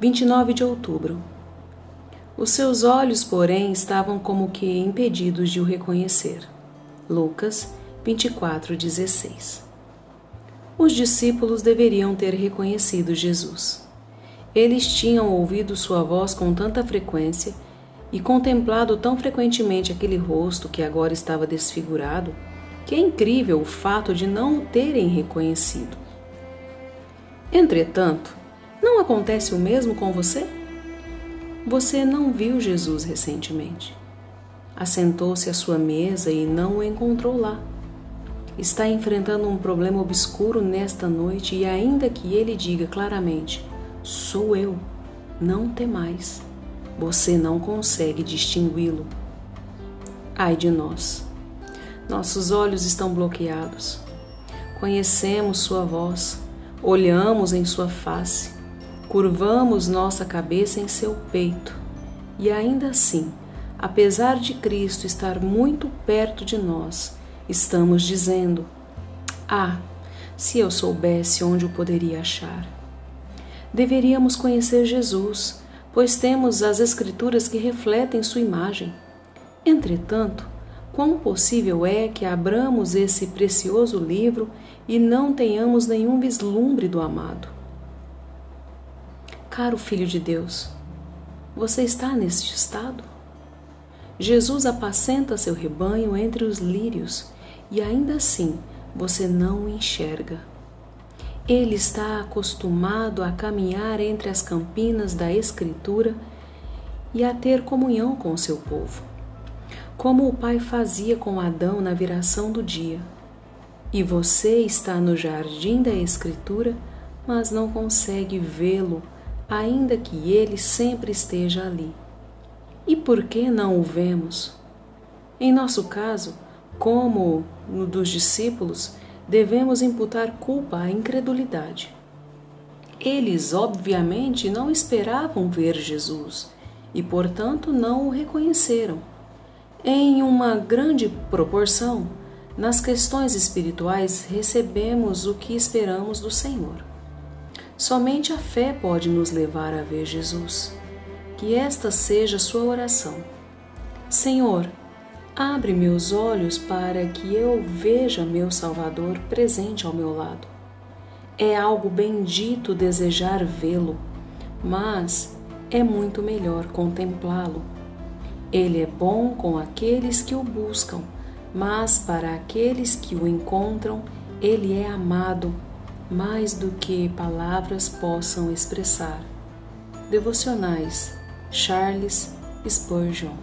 29 de outubro. Os seus olhos, porém, estavam como que impedidos de o reconhecer. Lucas 24:16. Os discípulos deveriam ter reconhecido Jesus. Eles tinham ouvido sua voz com tanta frequência e contemplado tão frequentemente aquele rosto que agora estava desfigurado, que é incrível o fato de não o terem reconhecido. Entretanto, não acontece o mesmo com você? Você não viu Jesus recentemente. Assentou-se à sua mesa e não o encontrou lá. Está enfrentando um problema obscuro nesta noite e, ainda que ele diga claramente: Sou eu, não temais, você não consegue distingui-lo. Ai de nós! Nossos olhos estão bloqueados. Conhecemos Sua voz, olhamos em Sua face, curvamos nossa cabeça em seu peito e ainda assim, apesar de Cristo estar muito perto de nós, estamos dizendo: Ah, se eu soubesse onde o poderia achar. Deveríamos conhecer Jesus, pois temos as Escrituras que refletem sua imagem. Entretanto, quão possível é que abramos esse precioso livro e não tenhamos nenhum vislumbre do amado? Caro Filho de Deus, você está neste estado? Jesus apacenta seu rebanho entre os lírios e ainda assim você não o enxerga. Ele está acostumado a caminhar entre as campinas da Escritura e a ter comunhão com o seu povo, como o Pai fazia com Adão na viração do dia. E você está no jardim da Escritura, mas não consegue vê-lo ainda que ele sempre esteja ali. E por que não o vemos? Em nosso caso, como no dos discípulos, devemos imputar culpa à incredulidade. Eles, obviamente, não esperavam ver Jesus e, portanto, não o reconheceram. Em uma grande proporção, nas questões espirituais recebemos o que esperamos do Senhor. Somente a fé pode nos levar a ver Jesus. Que esta seja sua oração. Senhor, abre meus olhos para que eu veja meu Salvador presente ao meu lado. É algo bendito desejar vê-lo, mas é muito melhor contemplá-lo. Ele é bom com aqueles que o buscam, mas para aqueles que o encontram, ele é amado mais do que palavras possam expressar. Devocionais Charles Spurgeon